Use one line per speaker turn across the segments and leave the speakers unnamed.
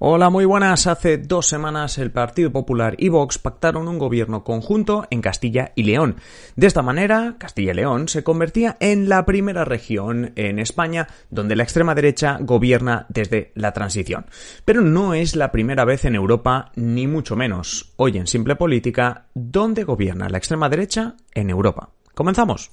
Hola, muy buenas. Hace dos semanas el Partido Popular y Vox pactaron un gobierno conjunto en Castilla y León. De esta manera, Castilla y León se convertía en la primera región en España donde la extrema derecha gobierna desde la transición. Pero no es la primera vez en Europa, ni mucho menos. Hoy en Simple Política, ¿dónde gobierna la extrema derecha en Europa? Comenzamos.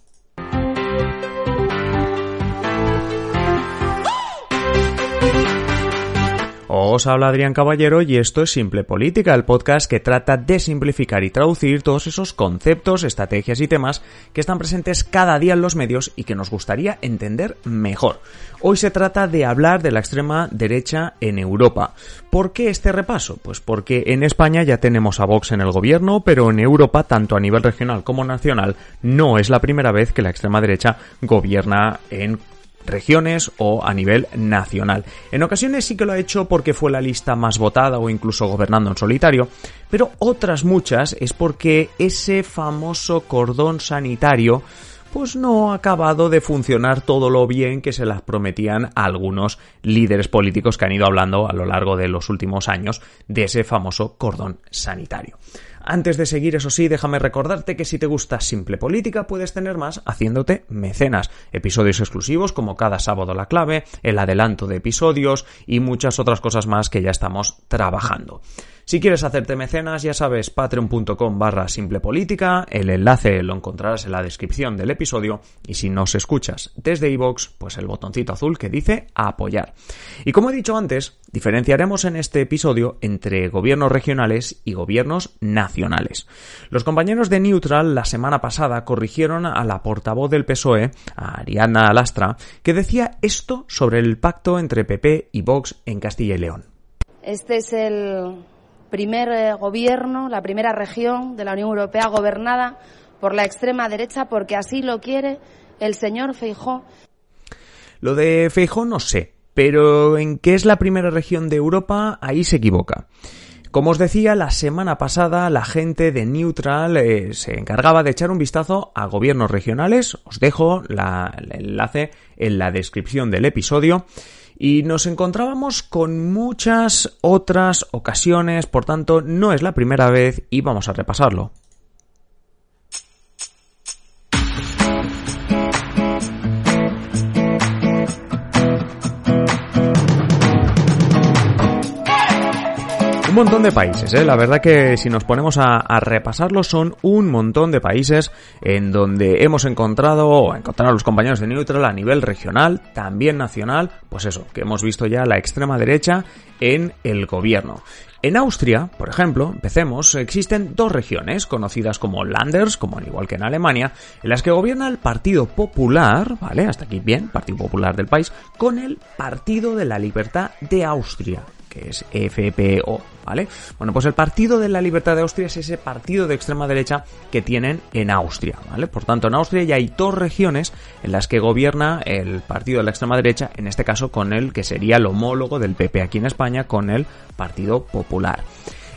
Os habla Adrián Caballero y esto es Simple Política, el podcast que trata de simplificar y traducir todos esos conceptos, estrategias y temas que están presentes cada día en los medios y que nos gustaría entender mejor. Hoy se trata de hablar de la extrema derecha en Europa. ¿Por qué este repaso? Pues porque en España ya tenemos a Vox en el gobierno, pero en Europa, tanto a nivel regional como nacional, no es la primera vez que la extrema derecha gobierna en regiones o a nivel nacional. En ocasiones sí que lo ha hecho porque fue la lista más votada o incluso gobernando en solitario, pero otras muchas es porque ese famoso cordón sanitario pues no ha acabado de funcionar todo lo bien que se las prometían algunos líderes políticos que han ido hablando a lo largo de los últimos años de ese famoso cordón sanitario. Antes de seguir, eso sí, déjame recordarte que si te gusta Simple Política puedes tener más haciéndote mecenas, episodios exclusivos como cada sábado la clave, el adelanto de episodios y muchas otras cosas más que ya estamos trabajando. Si quieres hacerte mecenas, ya sabes, patreon.com barra simple política, el enlace lo encontrarás en la descripción del episodio y si nos escuchas desde iVoox, pues el botoncito azul que dice apoyar. Y como he dicho antes, diferenciaremos en este episodio entre gobiernos regionales y gobiernos nacionales. Los compañeros de Neutral la semana pasada corrigieron a la portavoz del PSOE, a Ariadna Alastra, que decía esto sobre el pacto entre PP y Vox en Castilla y León.
Este es el primer eh, gobierno, la primera región de la Unión Europea gobernada por la extrema derecha porque así lo quiere el señor Feijó.
Lo de Feijó no sé, pero en qué es la primera región de Europa, ahí se equivoca. Como os decía, la semana pasada la gente de Neutral eh, se encargaba de echar un vistazo a gobiernos regionales. Os dejo el enlace en la descripción del episodio y nos encontrábamos con muchas otras ocasiones, por tanto no es la primera vez y vamos a repasarlo. Un montón de países, ¿eh? la verdad que si nos ponemos a, a repasarlo son un montón de países en donde hemos encontrado o encontrado a los compañeros de Neutral a nivel regional, también nacional, pues eso, que hemos visto ya la extrema derecha en el gobierno. En Austria, por ejemplo, empecemos, existen dos regiones conocidas como Landers, como al igual que en Alemania, en las que gobierna el Partido Popular, ¿vale? Hasta aquí bien, Partido Popular del país, con el Partido de la Libertad de Austria, es FPO, ¿vale? Bueno, pues el Partido de la Libertad de Austria es ese partido de extrema derecha que tienen en Austria, ¿vale? Por tanto, en Austria ya hay dos regiones en las que gobierna el partido de la extrema derecha, en este caso con el que sería el homólogo del PP aquí en España, con el Partido Popular.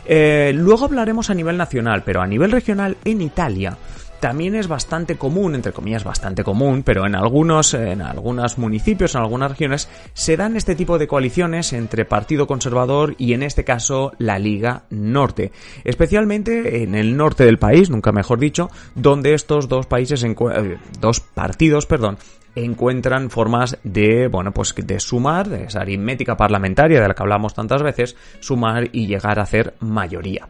Eh, luego hablaremos a nivel nacional, pero a nivel regional en Italia también es bastante común, entre comillas bastante común, pero en algunos, en algunos municipios, en algunas regiones, se dan este tipo de coaliciones entre Partido Conservador y en este caso la Liga Norte. Especialmente en el norte del país, nunca mejor dicho, donde estos dos países, eh, dos partidos, perdón, encuentran formas de, bueno, pues de sumar, de esa aritmética parlamentaria de la que hablamos tantas veces, sumar y llegar a hacer mayoría.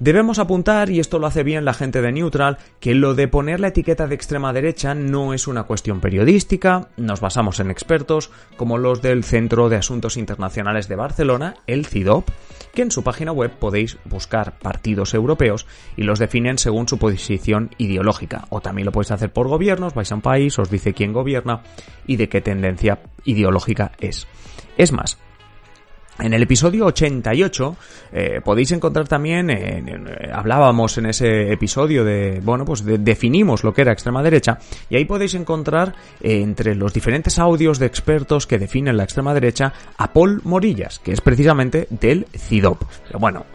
Debemos apuntar, y esto lo hace bien la gente de Neutral, que lo de poner la etiqueta de extrema derecha no es una cuestión periodística, nos basamos en expertos como los del Centro de Asuntos Internacionales de Barcelona, el CIDOP, que en su página web podéis buscar partidos europeos y los definen según su posición ideológica. O también lo podéis hacer por gobiernos, vais a un país, os dice quién gobierna y de qué tendencia ideológica es. Es más, En el episodio 88 eh, podéis encontrar también, eh, hablábamos en ese episodio de, bueno, pues definimos lo que era extrema derecha y ahí podéis encontrar eh, entre los diferentes audios de expertos que definen la extrema derecha a Paul Morillas, que es precisamente del CIDOP. bueno,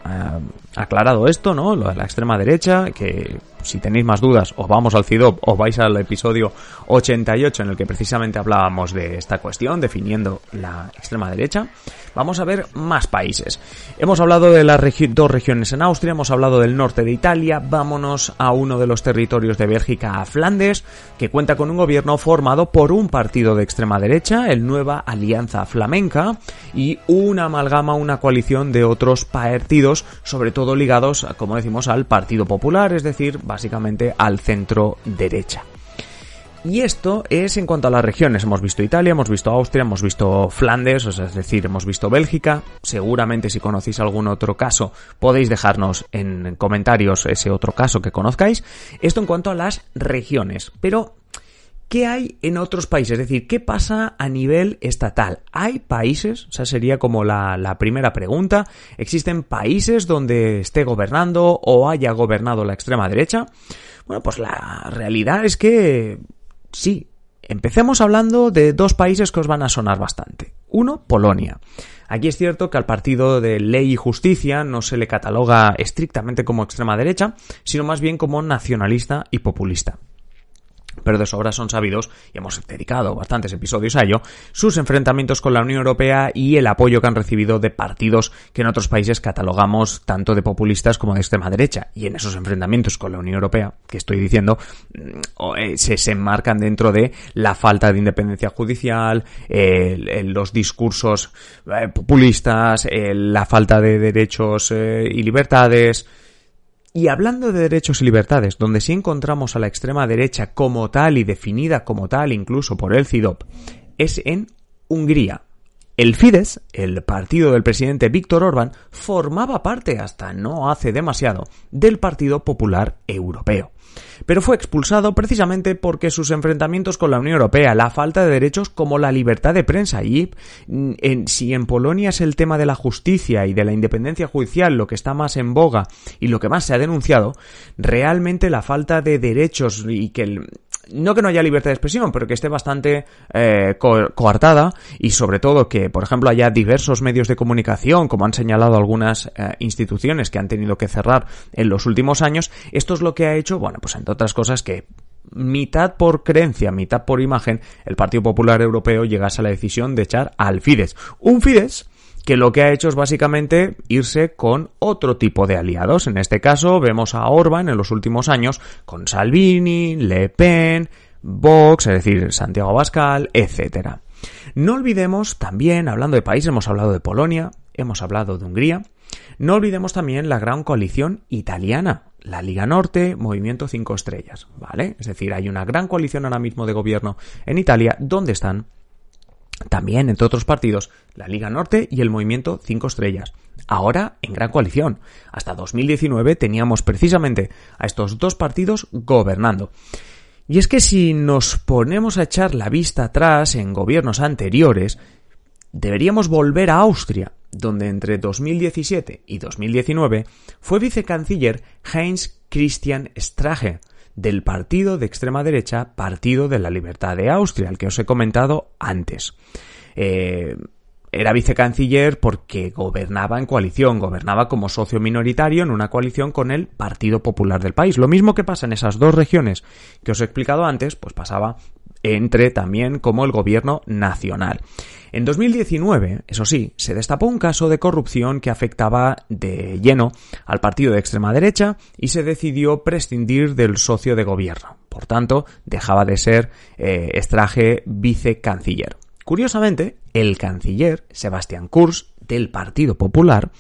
aclarado esto, ¿no? Lo de la extrema derecha, que si tenéis más dudas, os vamos al CIDOP, os vais al episodio 88 en el que precisamente hablábamos de esta cuestión, definiendo la extrema derecha. Vamos a ver más países. Hemos hablado de las dos regiones en Austria, hemos hablado del norte de Italia, vámonos a uno de los territorios de Bélgica, a Flandes, que cuenta con un gobierno formado por un partido de extrema derecha, el Nueva Alianza Flamenca, y una amalgama, una coalición de otros partidos, sobre todo ligados, como decimos, al Partido Popular, es decir, básicamente al centro derecha. Y esto es en cuanto a las regiones. Hemos visto Italia, hemos visto Austria, hemos visto Flandes, es decir, hemos visto Bélgica. Seguramente si conocéis algún otro caso podéis dejarnos en comentarios ese otro caso que conozcáis. Esto en cuanto a las regiones. Pero ¿Qué hay en otros países? Es decir, ¿qué pasa a nivel estatal? ¿Hay países? O sea, sería como la, la, primera pregunta. ¿Existen países donde esté gobernando o haya gobernado la extrema derecha? Bueno, pues la realidad es que sí. Empecemos hablando de dos países que os van a sonar bastante. Uno, Polonia. Aquí es cierto que al partido de ley y justicia no se le cataloga estrictamente como extrema derecha, sino más bien como nacionalista y populista pero de sobra son sabidos, y hemos dedicado bastantes episodios a ello, sus enfrentamientos con la Unión Europea y el apoyo que han recibido de partidos que en otros países catalogamos tanto de populistas como de extrema derecha. Y en esos enfrentamientos con la Unión Europea, que estoy diciendo, mm, eh, se, se enmarcan dentro de la falta de independencia judicial, los discursos eh, populistas, la falta de derechos eh, y libertades, y hablando de derechos y libertades, donde sí encontramos a la extrema derecha como tal y definida como tal incluso por el CIDOP, es en Hungría. El Fidesz, el partido del presidente Víctor Orbán, formaba parte hasta no hace demasiado del Partido Popular Europeo. Pero fue expulsado precisamente porque sus enfrentamientos con la Unión Europea, la falta de derechos como la libertad de prensa y mm, si en Polonia es el tema de la justicia y de la independencia judicial lo que está más en boga y lo que más se ha denunciado, realmente la falta de derechos y que el, no que no haya libertad de expresión, pero que esté bastante eh, coartada y sobre todo que, por ejemplo, haya diversos medios de comunicación, como han señalado algunas eh, instituciones que han tenido que cerrar en los últimos años, esto es lo que ha hecho, bueno, pues entre otras cosas que mitad por creencia, mitad por imagen, el Partido Popular Europeo llegase a la decisión de echar al Fidesz. Un Fidesz que lo que ha hecho es básicamente irse con otro tipo de aliados. En este caso vemos a Orban en los últimos años con Salvini, Le Pen, Vox, es decir, Santiago Bascal, etc. No olvidemos también, hablando de países, hemos hablado de Polonia, hemos hablado de Hungría, no olvidemos también la gran coalición italiana, la Liga Norte, Movimiento 5 Estrellas, ¿vale? Es decir, hay una gran coalición ahora mismo de gobierno en Italia donde están también, entre otros partidos, la Liga Norte y el Movimiento 5 Estrellas. Ahora en gran coalición. Hasta 2019 teníamos precisamente a estos dos partidos gobernando. Y es que si nos ponemos a echar la vista atrás en gobiernos anteriores, deberíamos volver a Austria, donde entre 2017 y 2019 fue vicecanciller Heinz Christian Strache, del partido de extrema derecha Partido de la Libertad de Austria, el que os he comentado antes. Eh, era vicecanciller porque gobernaba en coalición, gobernaba como socio minoritario en una coalición con el Partido Popular del país. Lo mismo que pasa en esas dos regiones que os he explicado antes, pues pasaba entre también como el gobierno nacional. En 2019, eso sí, se destapó un caso de corrupción que afectaba de lleno al partido de extrema derecha y se decidió prescindir del socio de gobierno. Por tanto, dejaba de ser eh, Estraje vicecanciller. Curiosamente, el canciller Sebastián Kurz del Partido Popular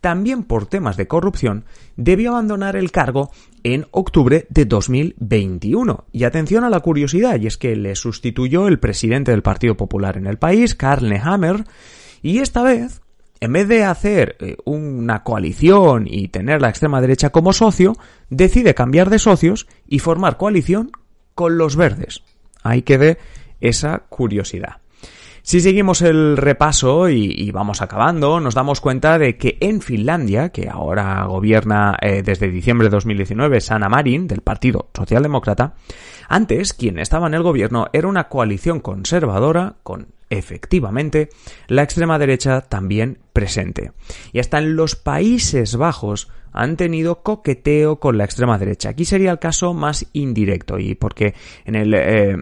también por temas de corrupción, debió abandonar el cargo en octubre de 2021. Y atención a la curiosidad, y es que le sustituyó el presidente del Partido Popular en el país, Karl Nehammer, y esta vez, en vez de hacer eh, una coalición y tener la extrema derecha como socio, decide cambiar de socios y formar coalición con los verdes. Ahí quede esa curiosidad. Si seguimos el repaso y, vamos acabando, nos damos cuenta de que en Finlandia, que ahora gobierna eh, desde diciembre de 2019 Sanna Marin, del Partido Socialdemócrata, antes quien estaba en el gobierno era una coalición conservadora con efectivamente la extrema derecha también presente. Y hasta en los Países Bajos han tenido coqueteo con la extrema derecha. Aquí sería el caso más indirecto y porque en el eh,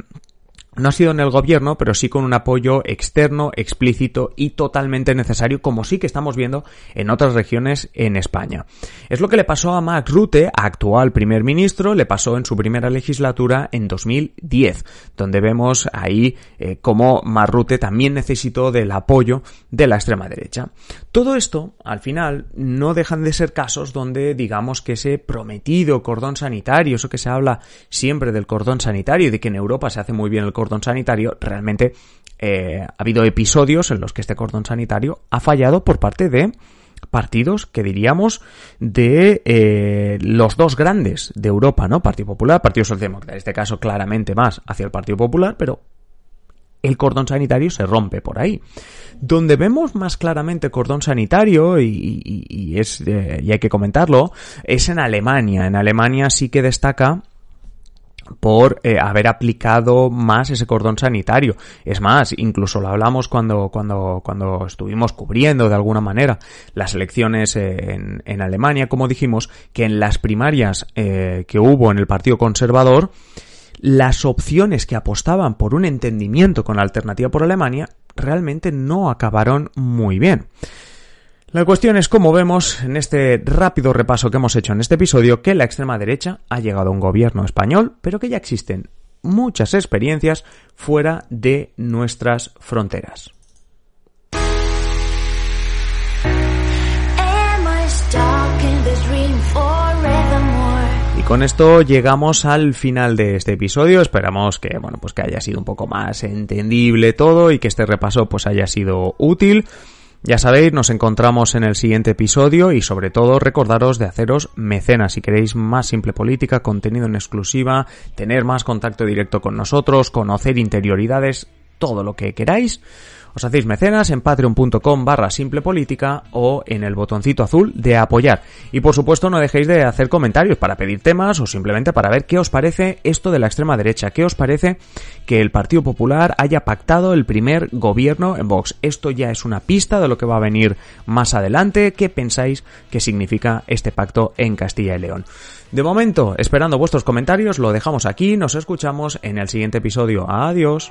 no ha sido en el gobierno, pero sí con un apoyo externo, explícito y totalmente necesario, como sí que estamos viendo en otras regiones en España. Es lo que le pasó a Max Rutte, actual primer ministro, le pasó en su primera legislatura en 2010, donde vemos ahí eh, cómo Max Rutte también necesitó del apoyo de la extrema derecha. Todo esto, al final, no dejan de ser casos donde digamos que ese prometido cordón sanitario, eso que se habla siempre del cordón sanitario y de que en Europa se hace muy bien el cordón cordón sanitario, realmente eh, ha habido episodios en los que este cordón sanitario ha fallado por parte de partidos que diríamos de eh, los dos grandes de Europa, ¿no? Partido Popular, Partido Socialdemócrata, en este caso claramente más hacia el Partido Popular, pero el cordón sanitario se rompe por ahí. Donde vemos más claramente cordón sanitario, y, es, eh, y hay que comentarlo, es en Alemania. En Alemania sí que destaca por eh, haber aplicado más ese cordón sanitario. Es más, incluso lo hablamos cuando, cuando, cuando estuvimos cubriendo de alguna manera las elecciones eh, en, en, Alemania, como dijimos, que en las primarias eh, que hubo en el Partido Conservador, las opciones que apostaban por un entendimiento con la alternativa por Alemania realmente no acabaron muy bien. La cuestión es, como vemos en este rápido repaso que hemos hecho en este episodio, que la extrema derecha ha llegado a un gobierno español, pero que ya existen muchas experiencias fuera de nuestras fronteras. Y con esto llegamos al final de este episodio. Esperamos que, bueno, pues que haya sido un poco más entendible todo y que este repaso pues haya sido útil. Ya sabéis, nos encontramos en el siguiente episodio y sobre todo recordaros de haceros mecenas. Si queréis más simple política, contenido en exclusiva, tener más contacto directo con nosotros, conocer interioridades, todo lo que queráis os hacéis mecenas en patreon.com barra simple política o en el botoncito azul de apoyar. Y por supuesto no dejéis de hacer comentarios para pedir temas o simplemente para ver qué os parece esto de la extrema derecha, qué os parece que el Partido Popular haya pactado el primer gobierno en Vox. Esto ya es una pista de lo que va a venir más adelante. ¿Qué pensáis que significa este pacto en Castilla y León? De momento, esperando vuestros comentarios, lo dejamos aquí, nos escuchamos en el siguiente episodio. Adiós.